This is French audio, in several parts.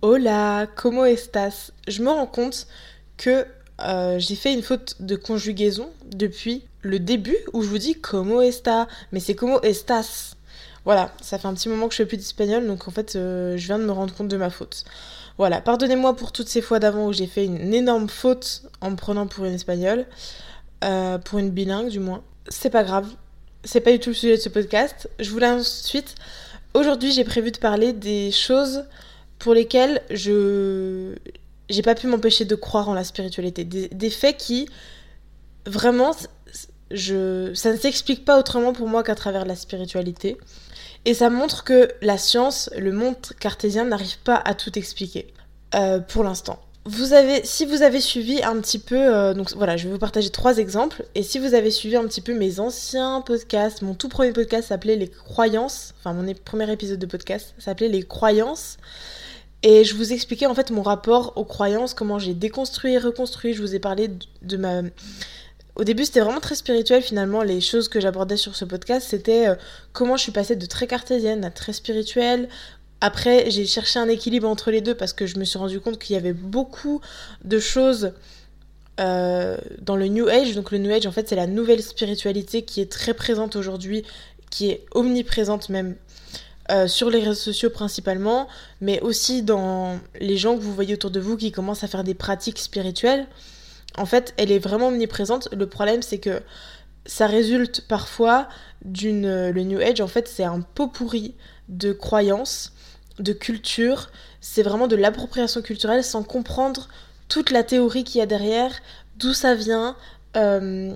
Hola, ¿cómo estás? Je me rends compte que euh, j'ai fait une faute de conjugaison depuis le début où je vous dis como está, mais c'est como estas. Voilà, ça fait un petit moment que je fais plus d'espagnol, donc en fait, euh, je viens de me rendre compte de ma faute. Voilà, pardonnez-moi pour toutes ces fois d'avant où j'ai fait une énorme faute en me prenant pour une espagnole, euh, pour une bilingue du moins. C'est pas grave, c'est pas du tout le sujet de ce podcast. Je voulais ensuite, aujourd'hui, j'ai prévu de parler des choses pour lesquelles je j'ai pas pu m'empêcher de croire en la spiritualité. Des, faits qui, vraiment, je, ça ne s'explique pas autrement pour moi qu'à travers la spiritualité. Et ça montre que la science, le monde cartésien n'arrive pas à tout expliquer, euh, pour l'instant. Vous avez, si vous avez suivi un petit peu, euh, donc voilà, je vais vous partager trois exemples. Et si vous avez suivi un petit peu mes anciens podcasts, mon tout premier podcast s'appelait Les croyances, enfin mon premier épisode de podcast s'appelait Les croyances. Et je vous expliquais en fait mon rapport aux croyances, comment j'ai déconstruit et reconstruit. Je vous ai parlé de ma. Au début, c'était vraiment très spirituel finalement. Les choses que j'abordais sur ce podcast, c'était euh, comment je suis passée de très cartésienne à très spirituelle. Après, j'ai cherché un équilibre entre les deux parce que je me suis rendu compte qu'il y avait beaucoup de choses euh, dans le New Age. Donc le New Age, en fait, c'est la nouvelle spiritualité qui est très présente aujourd'hui, qui est omniprésente même euh, sur les réseaux sociaux principalement, mais aussi dans les gens que vous voyez autour de vous qui commencent à faire des pratiques spirituelles. En fait, elle est vraiment omniprésente. Le problème, c'est que ça résulte parfois d'une. Euh, le New Age, en fait, c'est un pot pourri de croyances, de culture. C'est vraiment de l'appropriation culturelle sans comprendre toute la théorie qu'il y a derrière, d'où ça vient, euh,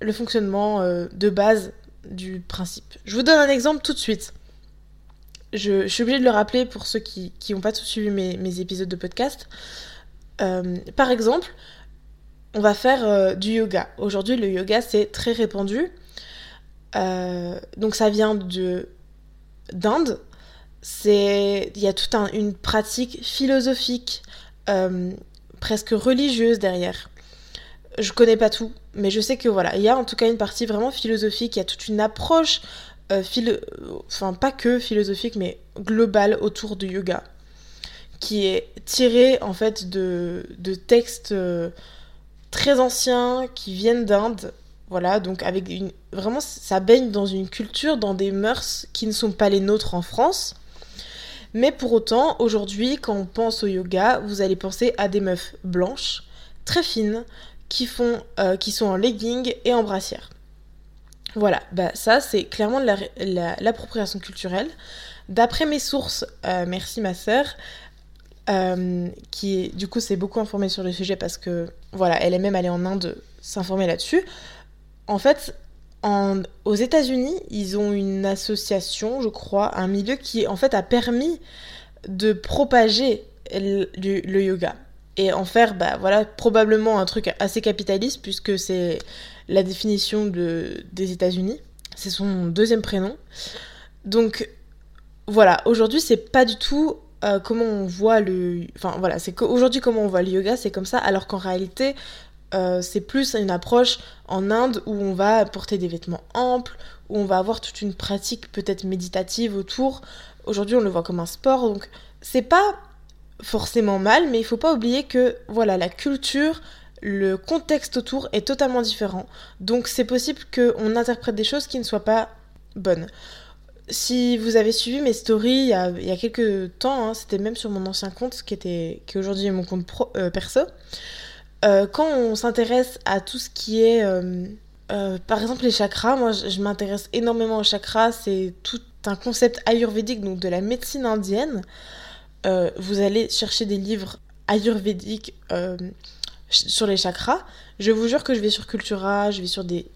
le fonctionnement de base du principe. Je vous donne un exemple tout de suite je, suis obligée de le rappeler pour ceux qui n'ont pas tout suivi mes, épisodes de podcast. Euh, par exemple, on va faire euh, du yoga. Aujourd'hui, le yoga, c'est très répandu. Euh, donc ça vient de d'Inde. Il y a toute une pratique philosophique, presque religieuse derrière. Je connais pas tout, mais je sais que voilà, il y a en tout cas une partie vraiment philosophique. Il y a toute une approche euh, enfin pas que philosophique, mais global autour du yoga, qui est tiré en fait de, de textes euh, très anciens qui viennent d'Inde. Voilà, donc avec une... Vraiment, ça baigne dans une culture, dans des mœurs qui ne sont pas les nôtres en France. Mais pour autant, aujourd'hui, quand on pense au yoga, vous allez penser à des meufs blanches, très fines, qui, font, euh, qui sont en legging et en brassière. Voilà, bah ça c'est clairement l'appropriation culturelle. D'après mes sources, euh, merci ma sœur, euh, qui du coup s'est beaucoup informée sur le sujet parce que voilà, elle est même allée en Inde s'informer là-dessus. En fait, aux États-Unis, ils ont une association, je crois, un milieu qui en fait a permis de propager le yoga et en faire bah voilà probablement un truc assez capitaliste puisque c'est la définition de, des États-Unis. C'est son deuxième prénom. Donc voilà, aujourd'hui c'est pas du tout euh, comment on voit le. Enfin voilà, c'est qu'aujourd'hui comment on voit le yoga, c'est comme ça, alors qu'en réalité euh, c'est plus une approche en Inde où on va porter des vêtements amples, où on va avoir toute une pratique peut-être méditative autour. Aujourd'hui on le voit comme un sport, donc c'est pas forcément mal, mais il faut pas oublier que voilà la culture le contexte autour est totalement différent. Donc c'est possible qu'on interprète des choses qui ne soient pas bonnes. Si vous avez suivi mes stories il y a, quelques temps, hein, c'était même sur mon ancien compte qui, était, qui aujourd'hui est mon compte pro, euh, perso, euh, quand on s'intéresse à tout ce qui est... Euh, par exemple les chakras, moi je, m'intéresse énormément aux chakras, c'est tout un concept ayurvédique, donc de la médecine indienne. Vous allez chercher des livres ayurvédiques sur les chakras. Je vous jure que je vais sur Cultura, je vais sur des,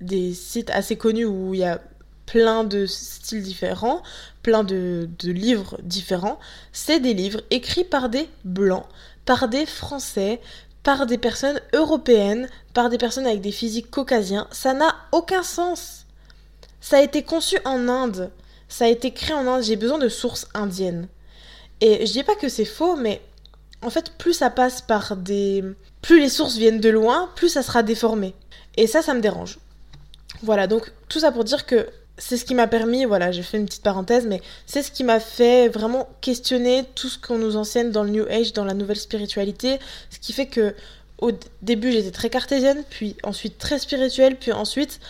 des sites assez connus où il y a plein de styles différents, plein de, de livres différents. C'est des livres écrits par des blancs, par des français, par des personnes européennes, par des personnes avec des physiques caucasiens. Ça n'a aucun sens. Ça a été conçu en Inde. Ça a été créé en Inde. J'ai besoin de sources indiennes. Et je dis pas que c'est faux, mais en fait, plus ça passe par des... Plus les sources viennent de loin, plus ça sera déformé. Et ça, ça me dérange. Voilà, donc tout ça pour dire que c'est ce qui m'a permis, voilà, j'ai fait une petite parenthèse, mais c'est ce qui m'a fait vraiment questionner tout ce qu'on nous enseigne dans le New Age, dans la nouvelle spiritualité, ce qui fait que au début j'étais très cartésienne, puis ensuite très spirituelle, puis ensuite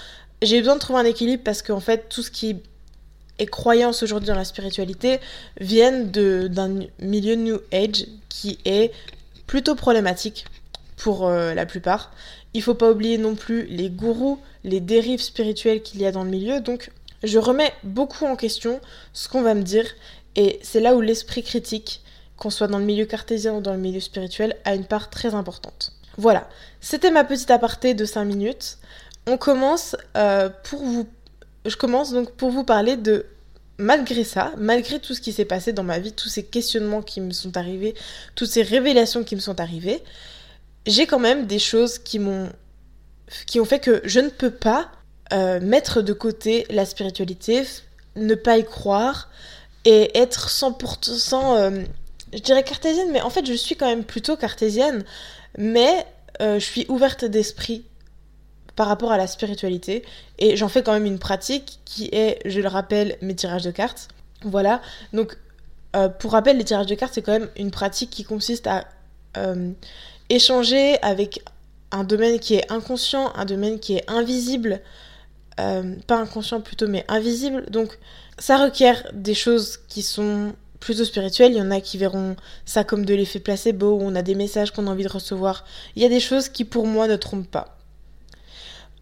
j'ai besoin de trouver un équilibre parce qu'en fait tout ce qui est croyance aujourd'hui dans la spiritualité viennent d'un milieu New Age qui est plutôt problématique pour euh, la plupart. Il faut pas oublier non plus les gourous, les dérives spirituelles qu'il y a dans le milieu, donc je remets beaucoup en question ce qu'on va me dire, et c'est là où l'esprit critique, qu'on soit dans le milieu cartésien ou dans le milieu spirituel, a une part très importante. Voilà, c'était ma petite aparté de 5 minutes. On commence euh, pour vous... Je commence donc pour vous parler de malgré ça, malgré tout ce qui s'est passé dans ma vie, tous ces questionnements qui me sont arrivés, toutes ces révélations qui me sont arrivées, j'ai quand même des choses qui m'ont qui ont fait que je ne peux pas euh, mettre de côté la spiritualité, ne pas y croire et être 100%, euh, je dirais cartésienne, mais en fait je suis quand même plutôt cartésienne, mais euh, je suis ouverte d'esprit par rapport à la spiritualité et j'en fais quand même une pratique qui est, je le rappelle, mes tirages de cartes. Voilà, donc pour rappel, les tirages de cartes c'est quand même une pratique qui consiste à échanger avec un domaine qui est inconscient, un domaine qui est invisible, euh, pas inconscient plutôt, mais invisible. Donc ça requiert des choses qui sont plutôt spirituelles. Il y en a qui verront ça comme de l'effet placebo, où on a des messages qu'on a envie de recevoir. Il y a des choses qui pour moi ne trompent pas.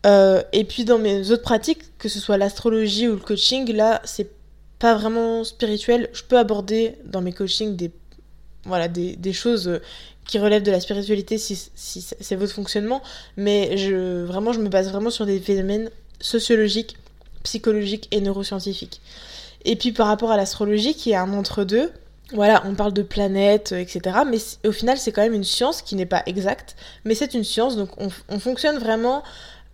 Euh, et puis dans mes autres pratiques, que ce soit l'astrologie ou le coaching, là c'est pas vraiment spirituel. Je peux aborder dans mes coachings des, voilà, des, des choses qui relèvent de la spiritualité si, si c'est votre fonctionnement, mais je, vraiment je me base vraiment sur des phénomènes sociologique, psychologique et neuroscientifique. Et puis par rapport à l'astrologie, qui est un entre-deux, voilà, on parle de planètes, etc. Mais au final, c'est quand même une science qui n'est pas exacte, mais c'est une science, donc on, fonctionne vraiment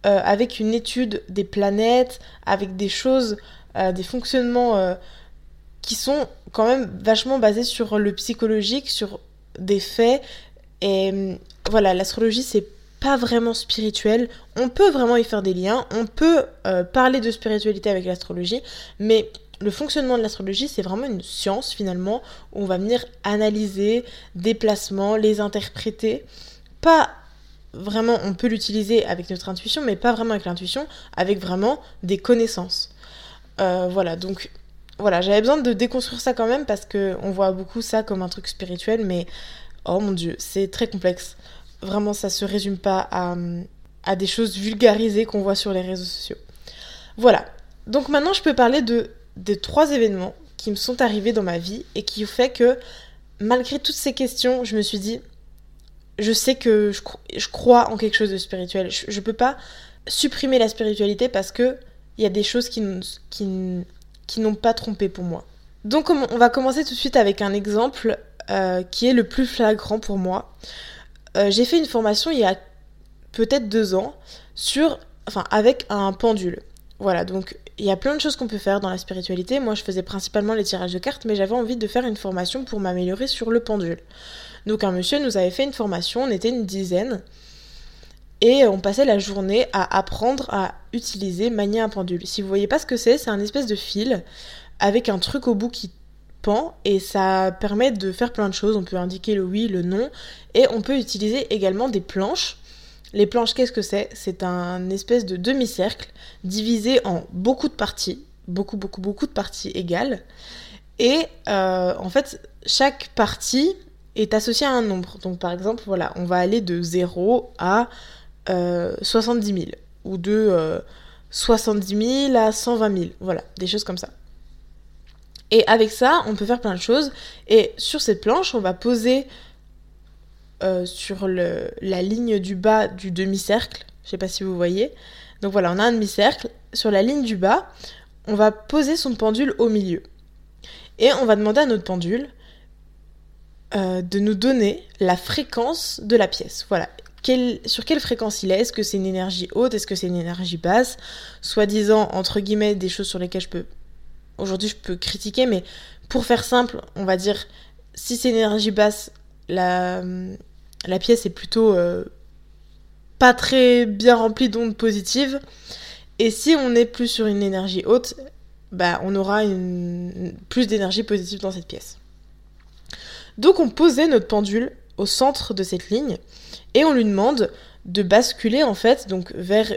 euh, avec une étude des planètes, avec des choses, euh, des fonctionnements euh, qui sont quand même vachement basés sur le psychologique, sur des faits. Et voilà, l'astrologie, c'est pas vraiment spirituel. On peut vraiment y faire des liens, on peut parler de spiritualité avec l'astrologie, mais le fonctionnement de l'astrologie, c'est vraiment une science finalement, où on va venir analyser des placements, les interpréter. Pas vraiment, on peut l'utiliser avec notre intuition, mais pas vraiment avec l'intuition, avec vraiment des connaissances. Euh, voilà, donc voilà, j'avais besoin de déconstruire ça quand même parce que on voit beaucoup ça comme un truc spirituel, mais oh mon dieu, c'est très complexe. Vraiment, ça se résume pas à, des choses vulgarisées qu'on voit sur les réseaux sociaux. Voilà. Donc maintenant, je peux parler de, des trois événements qui me sont arrivés dans ma vie et qui ont fait que, malgré toutes ces questions, je me suis dit, je sais que je, crois en quelque chose de spirituel. Je, ne peux pas supprimer la spiritualité parce que il y a des choses qui, n'ont pas trompé pour moi. Donc on va commencer tout de suite avec un exemple euh, qui est le plus flagrant pour moi. Euh, j'ai fait une formation il y a peut-être deux ans sur, enfin, avec un pendule. Voilà, donc il y a plein de choses qu'on peut faire dans la spiritualité. Moi, je faisais principalement les tirages de cartes, mais j'avais envie de faire une formation pour m'améliorer sur le pendule. Donc un monsieur nous avait fait une formation, on était une dizaine, et on passait la journée à apprendre à utiliser, manier un pendule. Si vous voyez pas ce que c'est, c'est un espèce de fil avec un truc au bout qui et ça permet de faire plein de choses. On peut indiquer le oui, le non et on peut utiliser également des planches. Les planches, qu'est-ce que c'est? C'est un espèce de demi-cercle divisé en beaucoup de parties, beaucoup, beaucoup, beaucoup de parties égales. Et euh, en fait, chaque partie est associée à un nombre. Donc par exemple, voilà, on va aller de 0 à 70 euh, 000 ou de 70 euh, 000 à 120 000. Voilà, des choses comme ça. Et avec ça, on peut faire plein de choses. Et sur cette planche, on va poser euh, sur la ligne du bas du demi-cercle. Je sais pas si vous voyez. Donc voilà, on a un demi-cercle. Sur la ligne du bas, on va poser son pendule au milieu. Et on va demander à notre pendule euh, de nous donner la fréquence de la pièce. Voilà. sur quelle fréquence il est? Est-ce que c'est une énergie haute? Est-ce que c'est une énergie basse? Soit-disant, entre guillemets, des choses sur lesquelles je peux aujourd'hui je peux critiquer, mais pour faire simple, on va dire, si c'est une énergie basse, la, pièce est plutôt euh, pas très bien remplie d'ondes positives. Et si on est plus sur une énergie haute, bah, on aura plus d'énergie positive dans cette pièce. Donc on posait notre pendule au centre de cette ligne et on lui demande de basculer en fait donc vers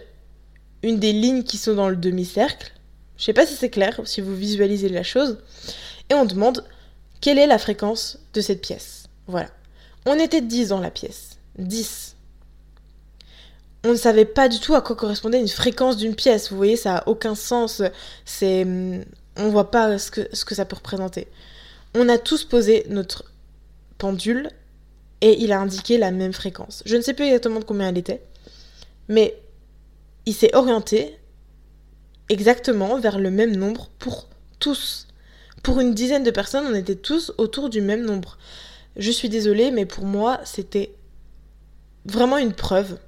une des lignes qui sont dans le demi-cercle. Je sais pas si c'est clair, si vous visualisez la chose. Et on demande quelle est la fréquence de cette pièce? Voilà. On était 10 dans la pièce. 10. On ne savait pas du tout à quoi correspondait une fréquence d'une pièce. Vous voyez, ça a aucun sens. C'est, on voit pas ce que ça peut représenter. On a tous posé notre pendule et il a indiqué la même fréquence. Je ne sais plus exactement de combien elle était, mais il s'est orienté exactement vers le même nombre pour tous. Pour une dizaine de personnes, on était tous autour du même nombre. Je suis désolée, mais pour moi, c'était vraiment une preuve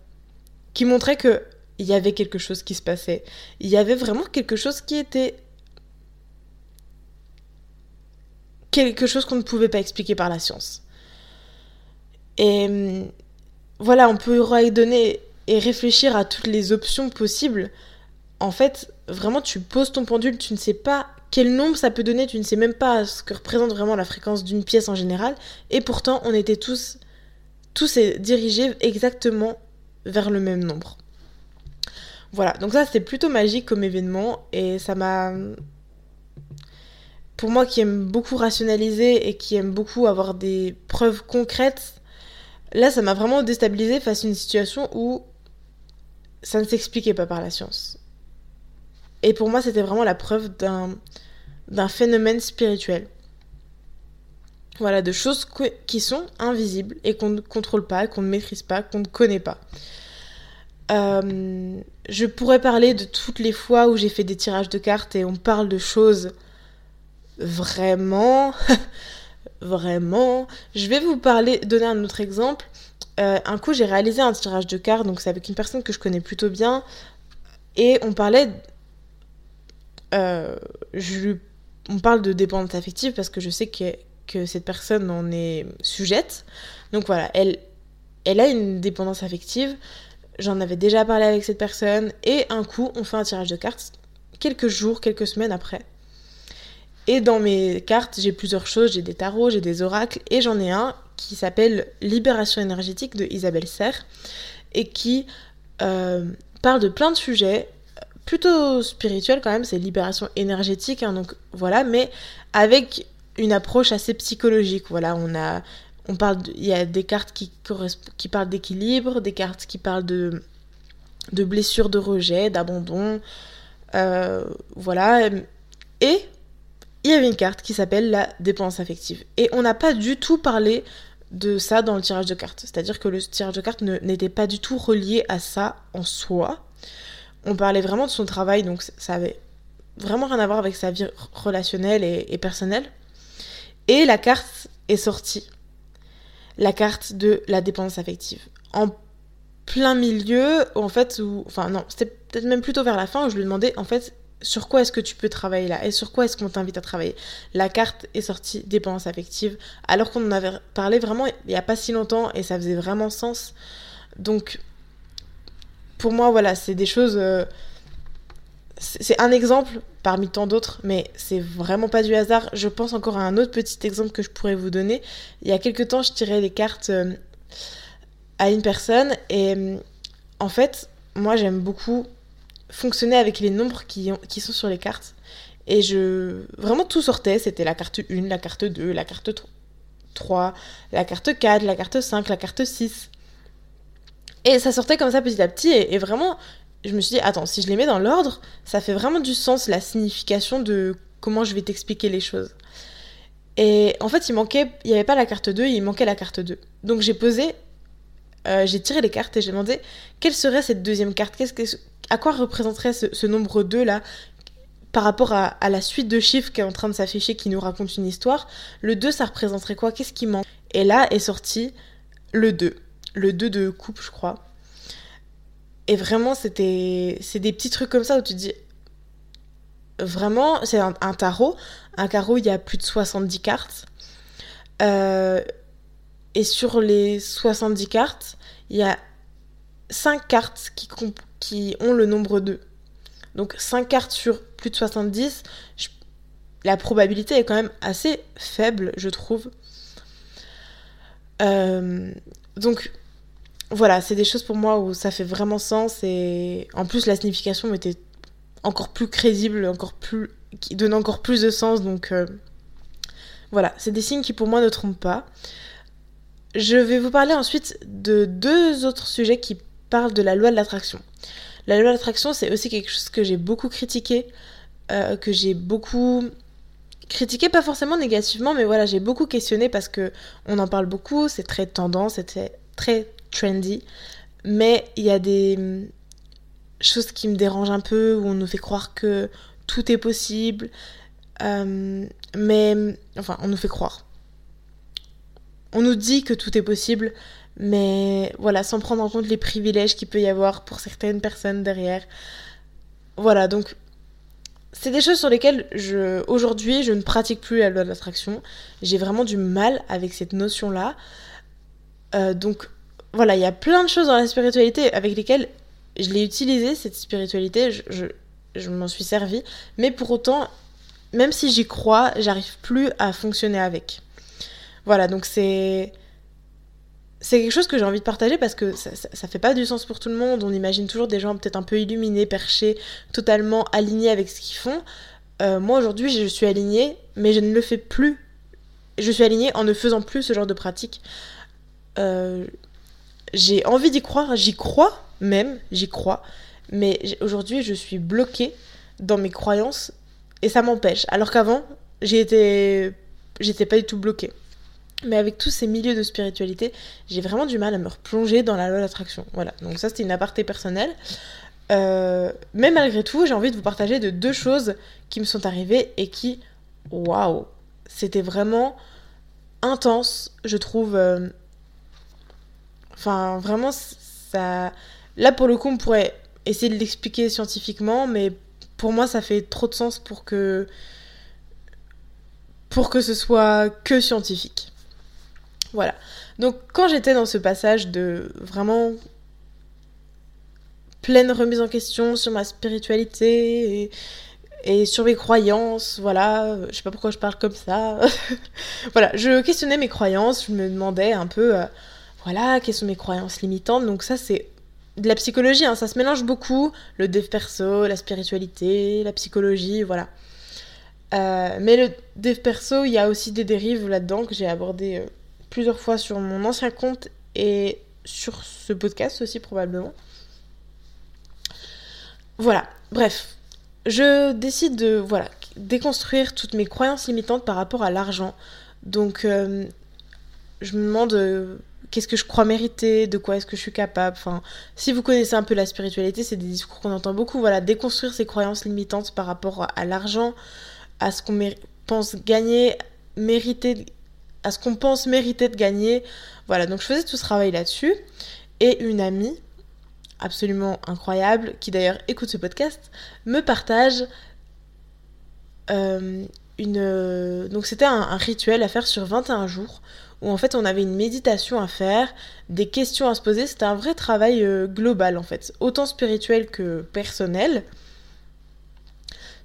qui montrait que il y avait quelque chose qui se passait. Il y avait vraiment quelque chose qui était quelque chose qu'on ne pouvait pas expliquer par la science. Et hum, voilà, on pourrait donner et réfléchir à toutes les options possibles. En fait, vraiment, tu poses ton pendule, tu ne sais pas quel nombre ça peut donner, tu ne sais même pas ce que représente vraiment la fréquence d'une pièce en général. Et pourtant, on était tous, tous dirigés exactement vers le même nombre. Voilà, donc ça c'était plutôt magique comme événement et ça m'a pour moi qui aime beaucoup rationaliser et qui aime beaucoup avoir des preuves concrètes, Là, ça m'a vraiment déstabilisé face à une situation où ça ne s'expliquait pas par la science. Et pour moi, c'était vraiment la preuve d'un, d'un phénomène spirituel. Voilà, de choses qui sont invisibles et qu'on ne contrôle pas, qu'on ne maîtrise pas, qu'on ne connaît pas. Euh, je pourrais parler de toutes les fois où j'ai fait des tirages de cartes et on parle de choses vraiment vraiment. Je vais vous parler, donner un autre exemple. Euh, un coup, j'ai réalisé un tirage de cartes, donc c'est avec une personne que je connais plutôt bien, et on parlait. Euh, on parle de dépendance affective parce que je sais que, que cette personne en est sujette. Donc voilà, elle, elle a une dépendance affective. J'en avais déjà parlé avec cette personne, et un coup, on fait un tirage de cartes quelques jours, quelques semaines après. Et dans mes cartes, j'ai plusieurs choses. J'ai des tarots, j'ai des oracles, et j'en ai un qui s'appelle Libération énergétique de Isabelle Serre, et qui euh, parle de plein de sujets, plutôt spirituels quand même, c'est libération énergétique, hein, donc voilà, mais avec une approche assez psychologique. Voilà, on a, on parle, il y a des cartes qui, qui parlent d'équilibre, des cartes qui parlent de, de blessures, de rejet, d'abandon, euh, voilà, et il y avait une carte qui s'appelle la dépense affective. Et on n'a pas du tout parlé de ça dans le tirage de cartes. C'est-à-dire que le tirage de cartes n'était pas du tout relié à ça en soi. On parlait vraiment de son travail, donc ça avait vraiment rien à voir avec sa vie relationnelle et, personnelle. Et la carte est sortie. La carte de la dépense affective. En plein milieu, en fait, où, enfin non, c'était peut-être même plutôt vers la fin où je lui demandais, en fait, sur quoi est-ce que tu peux travailler là et sur quoi est-ce qu'on t'invite à travailler. La carte est sortie dépendance affective alors qu'on en avait parlé vraiment il n'y a pas si longtemps et ça faisait vraiment sens. Donc pour moi voilà, c'est des choses euh, c'est un exemple parmi tant d'autres mais c'est vraiment pas du hasard. Je pense encore à un autre petit exemple que je pourrais vous donner. Il y a quelques temps, je tirais les cartes euh, à une personne et en fait, moi j'aime beaucoup fonctionner avec les nombres qui, sont sur les cartes. Et je. Vraiment, tout sortait. C'était la carte 1, la carte 2, la carte 3, la carte 4, la carte 5, la carte 6. Et ça sortait comme ça petit à petit. Et, vraiment, je me suis dit, attends, si je les mets dans l'ordre, ça fait vraiment du sens, la signification de comment je vais t'expliquer les choses. Et en fait, il manquait. Il n'y avait pas la carte 2, il manquait la carte 2. Donc j'ai posé. Euh, j'ai tiré les cartes et j'ai demandé quelle serait cette deuxième carte? Qu'est-ce que, à quoi représenterait ce, nombre 2 là par rapport à, la suite de chiffres qui est en train de s'afficher qui nous raconte une histoire? Le 2 ça représenterait quoi? Qu'est-ce qui manque? Et là est sorti le 2. Le 2 de coupe je crois. Et vraiment c'était c'est des petits trucs comme ça où tu te dis vraiment c'est un, tarot. Un carreau il y a plus de 70 cartes. Euh, et sur les 70 cartes, il y a 5 cartes qui, ont le nombre 2. Donc 5 cartes sur plus de 70, la probabilité est quand même assez faible, je trouve. Euh, donc voilà, c'est des choses pour moi où ça fait vraiment sens et en plus la signification était encore plus crédible, encore plus qui donne encore plus de sens donc euh, voilà, c'est des signes qui pour moi ne trompent pas. Je vais vous parler ensuite de deux autres sujets qui parlent de la loi de l'attraction. La loi de l'attraction, c'est aussi quelque chose que j'ai beaucoup critiqué, euh, que j'ai beaucoup critiqué, pas forcément négativement, mais voilà, j'ai beaucoup questionné parce que on en parle beaucoup, c'est très tendance, c'est très trendy, mais il y a des choses qui me dérangent un peu, où on nous fait croire que tout est possible, euh, mais enfin, on nous fait croire. On nous dit que tout est possible, mais voilà, sans prendre en compte les privilèges qu'il peut y avoir pour certaines personnes derrière. Voilà, donc c'est des choses sur lesquelles je aujourd'hui je ne pratique plus la loi de l'attraction. J'ai vraiment du mal avec cette notion-là. Euh, donc voilà, il y a plein de choses dans la spiritualité avec lesquelles je l'ai utilisée, cette spiritualité, je, je, je m'en suis servi, mais pour autant, même si j'y crois, j'arrive plus à fonctionner avec. Voilà, donc c'est c'est quelque chose que j'ai envie de partager parce que ça, ça, fait pas du sens pour tout le monde. On imagine toujours des gens peut-être un peu illuminés, perchés, totalement alignés avec ce qu'ils font. Euh, moi aujourd'hui, je suis alignée, mais je ne le fais plus. Je suis alignée en ne faisant plus ce genre de pratique. Euh, j'ai envie d'y croire, j'y crois même, j'y crois, mais aujourd'hui, je suis bloquée dans mes croyances et ça m'empêche. Alors qu'avant, j'étais, j'étais pas du tout bloquée. Mais avec tous ces milieux de spiritualité, j'ai vraiment du mal à me replonger dans la loi d'attraction. Voilà, donc ça c'était une aparté personnelle. Euh, mais malgré tout, j'ai envie de vous partager de deux choses qui me sont arrivées et qui, waouh, c'était vraiment intense, je trouve. Euh, enfin, vraiment, ça. Là pour le coup, on pourrait essayer de l'expliquer scientifiquement, mais pour moi, ça fait trop de sens pour que pour que ce soit que scientifique. Voilà. Donc quand j'étais dans ce passage de vraiment pleine remise en question sur ma spiritualité et, sur mes croyances, voilà, je sais pas pourquoi je parle comme ça. voilà, je questionnais mes croyances, je me demandais un peu, euh, voilà, quelles sont mes croyances limitantes. Donc ça c'est de la psychologie, hein, ça se mélange beaucoup, le dev perso, la spiritualité, la psychologie, voilà. Euh, mais le dev perso, il y a aussi des dérives là-dedans que j'ai abordées euh, plusieurs fois sur mon ancien compte et sur ce podcast aussi probablement. Voilà, bref, je décide de voilà, déconstruire toutes mes croyances limitantes par rapport à l'argent. Donc euh, je me demande euh, qu'est-ce que je crois mériter, de quoi est-ce que je suis capable. Enfin, si vous connaissez un peu la spiritualité, c'est des discours qu'on entend beaucoup. Voilà, déconstruire ces croyances limitantes par rapport à l'argent, à ce qu'on pense gagner, mériter à ce qu'on pense mériter de gagner. Voilà, donc je faisais tout ce travail là-dessus. Et une amie, absolument incroyable, qui d'ailleurs écoute ce podcast, me partage euh, une... Donc c'était un, rituel à faire sur 21 jours, où en fait on avait une méditation à faire, des questions à se poser, c'était un vrai travail euh, global en fait, autant spirituel que personnel,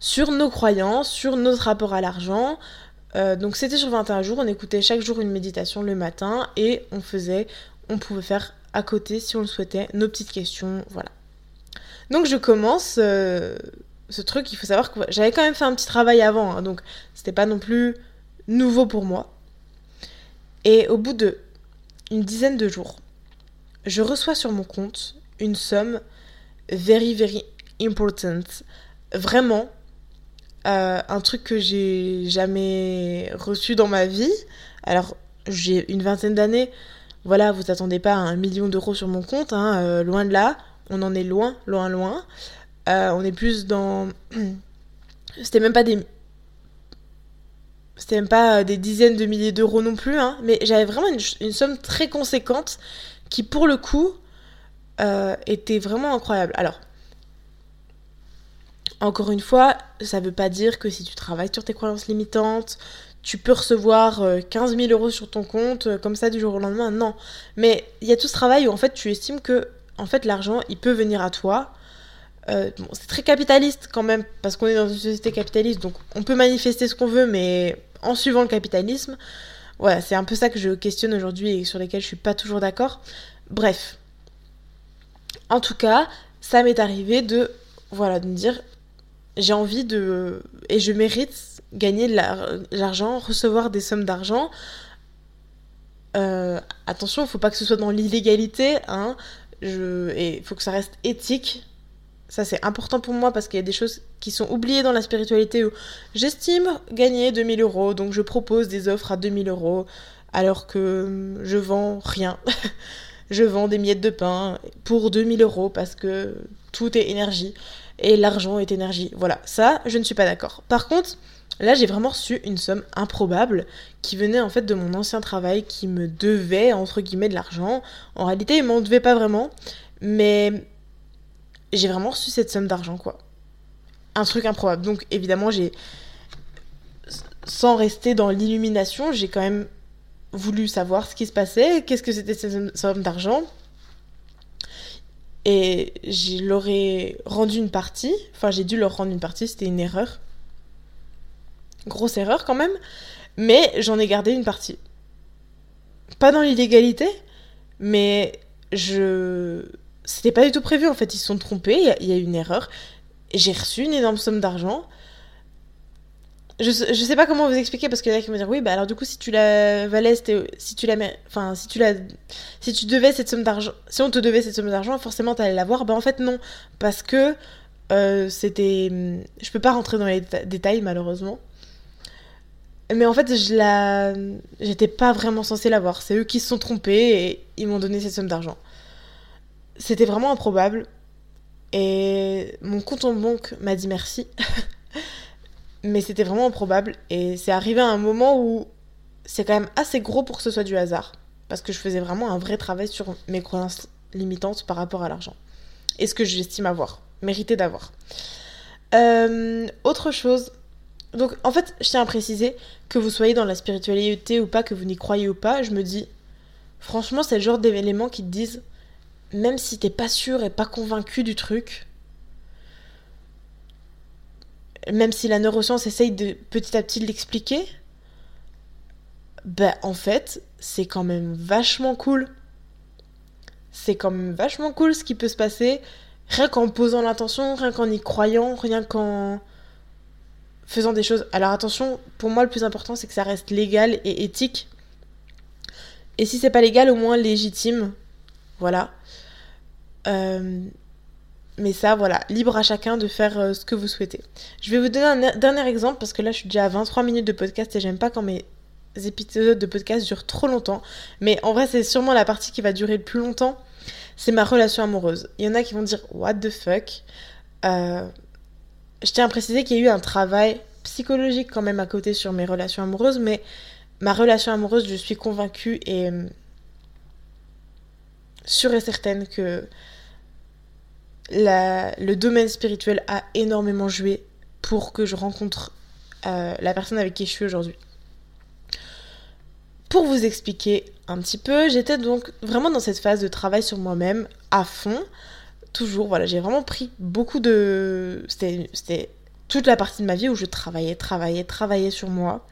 sur nos croyances, sur notre rapport à l'argent, euh, donc c'était sur 21 jours, on écoutait chaque jour une méditation le matin et on faisait, on pouvait faire à côté si on le souhaitait, nos petites questions, voilà. Donc je commence euh, ce truc, il faut savoir que j'avais quand même fait un petit travail avant, hein, donc c'était pas non plus nouveau pour moi. Et au bout de une dizaine de jours, je reçois sur mon compte une somme very very important, vraiment euh, un truc que j'ai jamais reçu dans ma vie. Alors, j'ai une vingtaine d'années. Voilà, vous attendez pas à un million d'euros sur mon compte, hein, euh, loin de là. On en est loin, loin, loin. Euh, on est plus dans. C'était même pas des. C'était même pas des dizaines de milliers d'euros non plus, hein, mais j'avais vraiment une, une, somme très conséquente qui, pour le coup, était vraiment incroyable. Alors, encore une fois, ça ne veut pas dire que si tu travailles sur tes croyances limitantes, tu peux recevoir 15 euh, 000 euros sur ton compte euh, comme ça du jour au lendemain. Non. Mais il y a tout ce travail où en fait tu estimes que en fait l'argent il peut venir à toi Euh, c'est très capitaliste quand même, parce qu'on est dans une société capitaliste, donc on peut manifester ce qu'on veut, mais en suivant le capitalisme. Voilà, c'est un peu ça que je questionne aujourd'hui et sur lesquels je suis pas toujours d'accord. Bref. En tout cas, ça m'est arrivé de, voilà, de me dire, j'ai envie de, et je mérite gagner de l'argent, recevoir des sommes d'argent. Euh, attention, il faut pas que ce soit dans l'illégalité, hein. Et il faut que ça reste éthique. Ça, c'est important pour moi parce qu'il y a des choses qui sont oubliées dans la spiritualité où j'estime gagner 2000 euros, donc je propose des offres à 2000 euros alors que je vends rien. je vends des miettes de pain pour 2000 euros parce que tout est énergie et l'argent est énergie. Voilà, ça, je ne suis pas d'accord. Par contre, là, j'ai vraiment reçu une somme improbable qui venait en fait de mon ancien travail qui me devait, entre guillemets, de l'argent. En réalité, il m'en devait pas vraiment, mais j'ai vraiment reçu cette somme d'argent, quoi. Un truc improbable. Donc, évidemment, j'ai. Sans rester dans l'illumination, j'ai quand même voulu savoir ce qui se passait, qu'est-ce que c'était cette somme d'argent. Et je leur ai rendu une partie, enfin j'ai dû leur rendre une partie, c'était une erreur. Grosse erreur quand même, mais j'en ai gardé une partie. Pas dans l'illégalité, mais je... C'était pas du tout prévu en fait, ils se sont trompés, il y, a eu une erreur. J'ai reçu une énorme somme d'argent je, je sais pas comment vous expliquer parce qu'il y en a qui vont dire oui bah alors du coup si tu la valais si tu la mets enfin si tu la si tu devais cette somme d'argent si on te devait cette somme d'argent forcément t'allais l'avoir bah en fait non. Parce que euh, c'était je peux pas rentrer dans les détails malheureusement. Mais en fait je la j'étais pas vraiment censée l'avoir c'est eux qui se sont trompés et ils m'ont donné cette somme d'argent. C'était vraiment improbable. Et mon compte en banque m'a dit merci mais c'était vraiment improbable. Et c'est arrivé à un moment où c'est quand même assez gros pour que ce soit du hasard. Parce que je faisais vraiment un vrai travail sur mes croyances limitantes par rapport à l'argent. Et ce que j'estime avoir, mériter d'avoir. Euh, autre chose. Donc en fait, je tiens à préciser que vous soyez dans la spiritualité ou pas, que vous n'y croyez ou pas, je me dis, franchement, c'est le genre d'éléments qui te disent, même si t'es pas sûr et pas convaincu du truc, même si la neuroscience essaye de petit à petit l'expliquer, ben en fait, c'est quand même vachement cool. C'est quand même vachement cool ce qui peut se passer, rien qu'en posant l'intention, rien qu'en y croyant, rien qu'en faisant des choses. Alors attention, pour moi le plus important c'est que ça reste légal et éthique. Et si c'est pas légal, au moins légitime. Voilà. Euh, mais ça, voilà, libre à chacun de faire euh, ce que vous souhaitez. Je vais vous donner un dernier exemple parce que là je suis déjà à 23 minutes de podcast et j'aime pas quand mes épisodes de podcast durent trop longtemps. Mais en vrai, c'est sûrement la partie qui va durer le plus longtemps. C'est ma relation amoureuse. Il y en a qui vont dire What the fuck? Euh, Je tiens à préciser qu'il y a eu un travail psychologique quand même à côté sur mes relations amoureuses, mais ma relation amoureuse, je suis convaincue et euh, sûre et certaine que le domaine spirituel a énormément joué pour que je rencontre euh, la personne avec qui je suis aujourd'hui. Pour vous expliquer un petit peu, j'étais donc vraiment dans cette phase de travail sur moi-même à fond. Toujours, voilà, j'ai vraiment pris beaucoup de... C'était toute la partie de ma vie où je travaillais, travaillais, travaillais sur moi.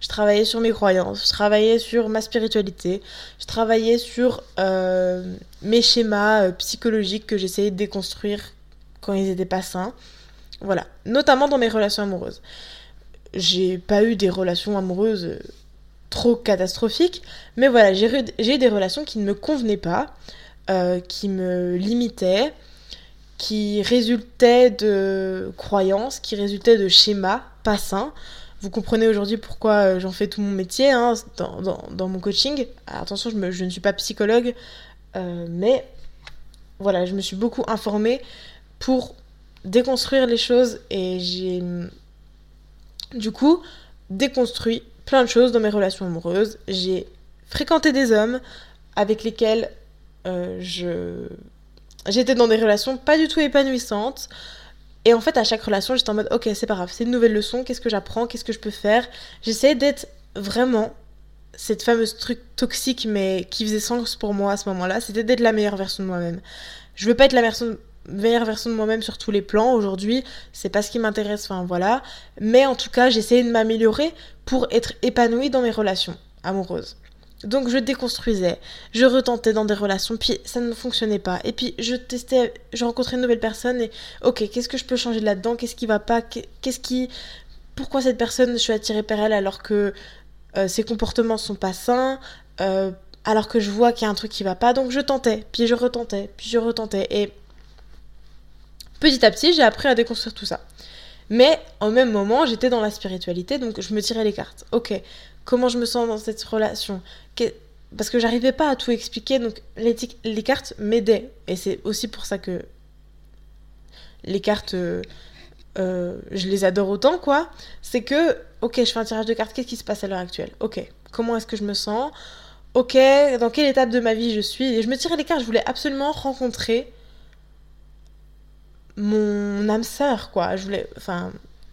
Je travaillais sur mes croyances, je travaillais sur ma spiritualité, je travaillais sur euh, mes schémas euh, psychologiques que j'essayais de déconstruire quand ils étaient pas sains. Voilà, notamment dans mes relations amoureuses. J'ai pas eu des relations amoureuses euh, trop catastrophiques, mais voilà, j'ai eu des relations qui ne me convenaient pas, qui me limitaient, qui résultaient de croyances, qui résultaient de schémas pas sains. Vous comprenez aujourd'hui pourquoi euh, j'en fais tout mon métier hein, dans, mon coaching. Attention, je, ne suis pas psychologue, euh, mais voilà, je me suis beaucoup informée pour déconstruire les choses et j'ai du coup déconstruit plein de choses dans mes relations amoureuses. J'ai fréquenté des hommes avec lesquels euh, je j'étais dans des relations pas du tout épanouissantes. Et en fait, à chaque relation, j'étais en mode, ok, c'est pas grave, c'est une nouvelle leçon, qu'est-ce que j'apprends, qu'est-ce que je peux faire? J'essayais d'être vraiment cette fameuse truc toxique, mais qui faisait sens pour moi à ce moment-là, c'était d'être la meilleure version de moi-même. Je veux pas être la, meilleure version de moi-même sur tous les plans. Aujourd'hui, c'est pas ce qui m'intéresse, enfin voilà. Mais en tout cas, j'essayais de m'améliorer pour être épanouie dans mes relations amoureuses. Donc je déconstruisais, je retentais dans des relations, puis ça ne fonctionnait pas. Et puis je testais, je rencontrais une nouvelle personne et ok, qu'est-ce que je peux changer là-dedans? Qu'est-ce qui va pas? Qu'est-ce qui, pourquoi cette personne je suis attirée par elle alors que euh, ses comportements sont pas sains euh, alors que je vois qu'il y a un truc qui va pas? Donc je tentais, puis je retentais, puis je retentais. Et petit à petit, j'ai appris à déconstruire tout ça. Mais au même moment, j'étais dans la spiritualité, donc je me tirais les cartes. Ok, comment je me sens dans cette relation Parce que j'arrivais pas à tout expliquer, donc les, les cartes m'aidaient. Et c'est aussi pour ça que les cartes, euh, euh, je les adore autant, quoi. C'est que, ok, je fais un tirage de cartes, qu'est-ce qui se passe à l'heure actuelle? Ok, comment est-ce que je me sens? Ok, dans quelle étape de ma vie je suis? Et je me tirais les cartes, je voulais absolument rencontrer mon âme sœur, quoi. Je voulais, enfin,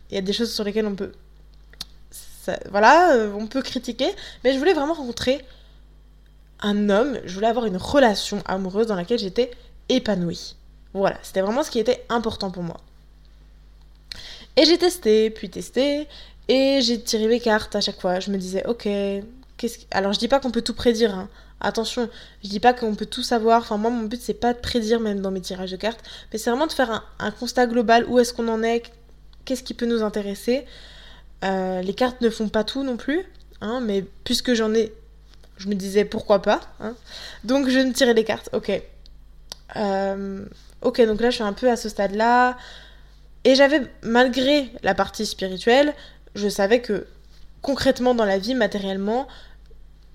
il y a des choses sur lesquelles on peut, voilà, euh, on peut critiquer, mais je voulais vraiment rencontrer un homme, je voulais avoir une relation amoureuse dans laquelle j'étais épanouie. Voilà, c'était vraiment ce qui était important pour moi. Et j'ai testé, puis testé, et j'ai tiré mes cartes à chaque fois. Je me disais, ok, alors je dis pas qu'on peut tout prédire, hein. attention, je dis pas qu'on peut tout savoir. Enfin, moi, mon but, c'est pas de prédire même dans mes tirages de cartes, mais c'est vraiment de faire un, constat global. Où est-ce qu'on en est? Qu'est-ce qui peut nous intéresser? Euh, Les cartes ne font pas tout non plus, hein, mais puisque j'en ai, je me disais pourquoi pas. Hein. Donc, je me tirer les cartes. Ok. Euh, ok, donc là, je suis un peu à ce stade-là. Et j'avais, malgré la partie spirituelle, je savais que concrètement dans la vie, matériellement,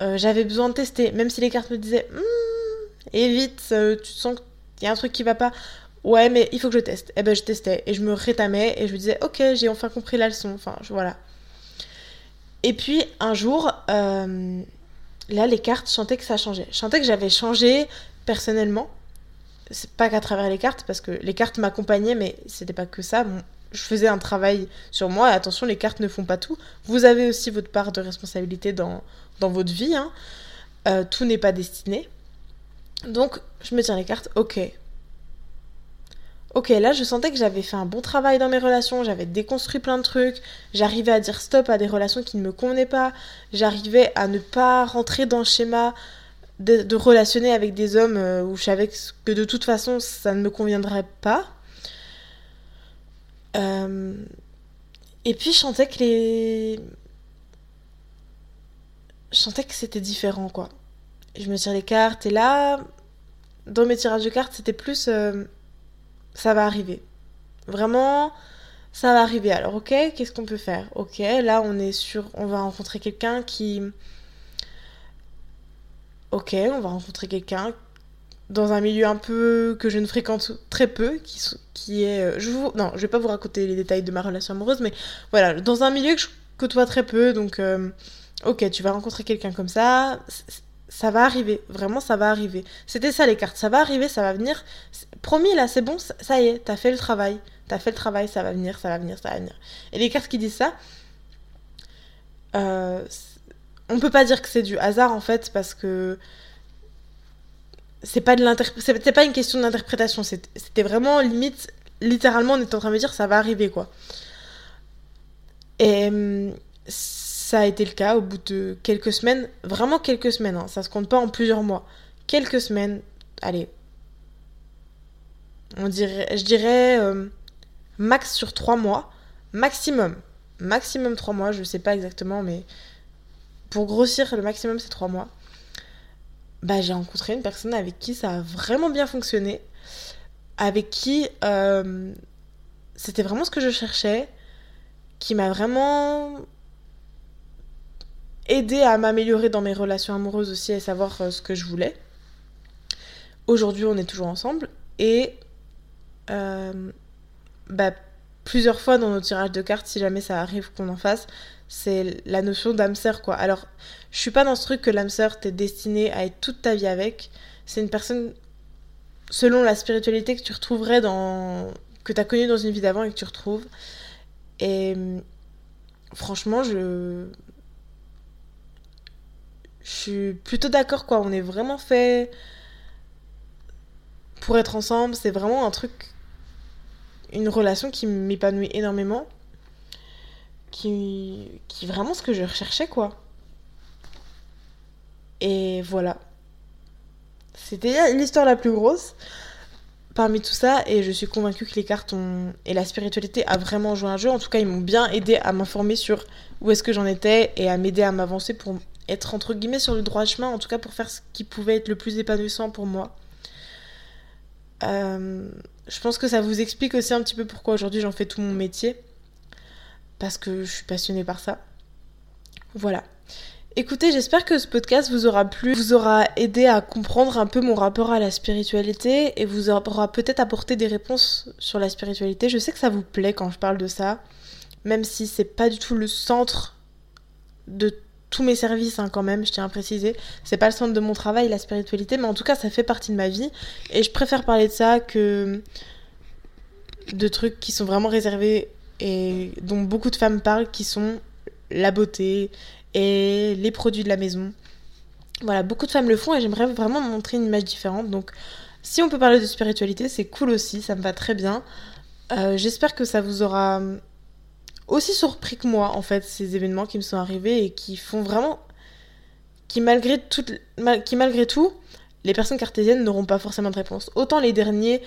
euh, j'avais besoin de tester. Même si les cartes me disaient hmm, évite, tu sens qu'il y a un truc qui va pas. Ouais, mais il faut que je teste. Et eh ben je testais et je me rétamais et je me disais ok, j'ai enfin compris la leçon. Enfin, voilà. Et puis un jour, euh, là, les cartes, chantaient que ça changeait. Je sentais que j'avais changé personnellement. C'est pas qu'à travers les cartes, parce que les cartes m'accompagnaient, mais c'était pas que ça je faisais un travail sur moi. Attention, les cartes ne font pas tout. Vous avez aussi votre part de responsabilité dans, dans votre vie. Hein. Euh, tout n'est pas destiné. Donc, je me tiens les cartes. Ok. Ok, là, je sentais que j'avais fait un bon travail dans mes relations. J'avais déconstruit plein de trucs. J'arrivais à dire stop à des relations qui ne me convenaient pas. J'arrivais à ne pas rentrer dans le schéma de, relationner avec des hommes euh, où je savais que de toute façon, ça ne me conviendrait pas. Euh, et puis je sentais que les. Je sentais que c'était différent, quoi. Je me tire les cartes, et là, dans mes tirages de cartes, c'était plus. Euh, ça va arriver. Vraiment, ça va arriver. Alors, ok, qu'est-ce qu'on peut faire? Ok, là, on est sûr. On va rencontrer quelqu'un qui. Ok, on va rencontrer quelqu'un dans un milieu un peu que je ne fréquente très peu, qui, qui est... Euh, je vous, non, je vais pas vous raconter les détails de ma relation amoureuse, mais voilà, dans un milieu que je côtoie très peu, donc euh, ok, tu vas rencontrer quelqu'un comme ça, ça va arriver, vraiment ça va arriver. C'était ça les cartes, ça va arriver, ça va venir. Promis là, c'est bon, ça y est, t'as fait le travail, t'as fait le travail, ça va venir, ça va venir, ça va venir. Et les cartes qui disent ça, euh, on peut pas dire que c'est du hasard en fait, parce que c'est pas de pas une question d'interprétation. C'était vraiment limite littéralement on était en train de me dire ça va arriver quoi. Et hum, ça a été le cas au bout de quelques semaines. Vraiment quelques semaines hein, ça se compte pas en plusieurs mois. Quelques semaines allez on dirait je dirais hum, max sur trois mois. Maximum. Maximum trois mois je sais pas exactement mais pour grossir le maximum c'est trois mois. Bah, j'ai rencontré une personne avec qui ça a vraiment bien fonctionné, avec qui euh, c'était vraiment ce que je cherchais, qui m'a vraiment aidé à m'améliorer dans mes relations amoureuses aussi et savoir euh, ce que je voulais. Aujourd'hui, on est toujours ensemble et euh, bah, plusieurs fois dans nos tirages de cartes, si jamais ça arrive qu'on en fasse, c'est la notion d'âme sœur quoi. Alors, je suis pas dans ce truc que l'âme sœur t'es destinée à être toute ta vie avec. C'est une personne selon la spiritualité que tu retrouverais dans que tu as connue dans une vie d'avant et que tu retrouves. Et franchement, je je suis plutôt d'accord quoi, on est vraiment fait pour être ensemble. C'est vraiment un truc, une relation qui m'épanouit énormément. Qui, qui vraiment ce que je recherchais, quoi. Et voilà. C'était l'histoire la plus grosse parmi tout ça et je suis convaincue que les cartes ont... et la spiritualité a vraiment joué un jeu. En tout cas, ils m'ont bien aidé à m'informer sur où est-ce que j'en étais et à m'aider à m'avancer pour être entre guillemets sur le droit chemin, en tout cas pour faire ce qui pouvait être le plus épanouissant pour moi. Euh, je pense que ça vous explique aussi un petit peu pourquoi aujourd'hui j'en fais tout mon métier. Parce que je suis passionnée par ça. Voilà. Écoutez, j'espère que ce podcast vous aura plu, vous aura aidé à comprendre un peu mon rapport à la spiritualité et vous aura peut-être apporté des réponses sur la spiritualité. Je sais que ça vous plaît quand je parle de ça, même si c'est pas du tout le centre de tous mes services hein, quand même, je tiens à préciser. C'est pas le centre de mon travail, la spiritualité, mais en tout cas ça fait partie de ma vie et je préfère parler de ça que de trucs qui sont vraiment réservés et dont beaucoup de femmes parlent, qui sont la beauté, et les produits de la maison. Voilà, beaucoup de femmes le font et j'aimerais vraiment montrer une image différente. Donc, si on peut parler de spiritualité, c'est cool aussi, ça me va très bien. Euh, j'espère que ça vous aura aussi surpris que moi, en fait, ces événements qui me sont arrivés et qui font vraiment. qui, malgré tout, les personnes cartésiennes n'auront pas forcément de réponse. Autant les derniers,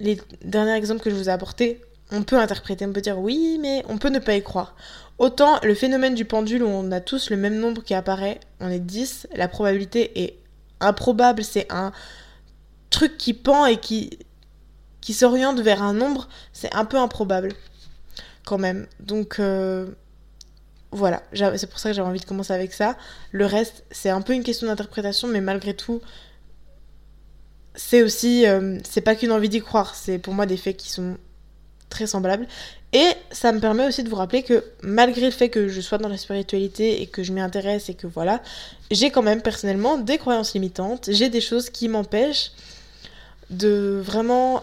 les derniers exemples que je vous ai apportés, on peut interpréter, on peut dire oui, mais on peut ne pas y croire. Autant le phénomène du pendule où on a tous le même nombre qui apparaît, on est 10, la probabilité est improbable, c'est un truc qui pend et qui, qui s'oriente vers un nombre, c'est un peu improbable quand même. Donc euh, voilà, c'est pour ça que j'avais envie de commencer avec ça. Le reste, c'est un peu une question d'interprétation, mais malgré tout, c'est aussi, euh, c'est pas qu'une envie d'y croire, c'est pour moi des faits qui sont très semblables. Et ça me permet aussi de vous rappeler que malgré le fait que je sois dans la spiritualité et que je m'y intéresse et que voilà, j'ai quand même personnellement des croyances limitantes, j'ai des choses qui m'empêchent de vraiment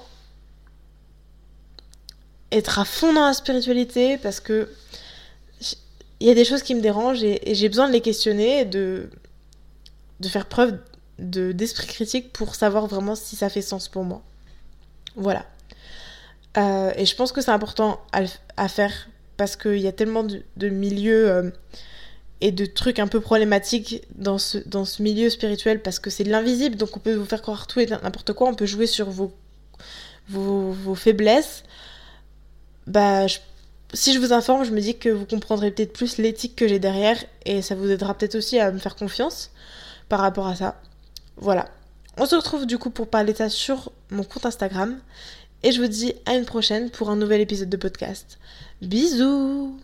être à fond dans la spiritualité parce que il y a des choses qui me dérangent et, j'ai besoin de les questionner et de, de faire preuve d'esprit critique pour savoir vraiment si ça fait sens pour moi. Voilà. Euh, et je pense que c'est important à, faire parce qu'il y a tellement de, milieux euh, et de trucs un peu problématiques dans ce, dans ce milieu spirituel parce que c'est de l'invisible, donc on peut vous faire croire tout et n'importe quoi, on peut jouer sur vos, vos, vos faiblesses. Bah, si je vous informe, je me dis que vous comprendrez peut-être plus l'éthique que j'ai derrière et ça vous aidera peut-être aussi à me faire confiance par rapport à ça. Voilà. On se retrouve du coup pour parler de ça sur mon compte Instagram et je vous dis à une prochaine pour un nouvel épisode de podcast. Bisous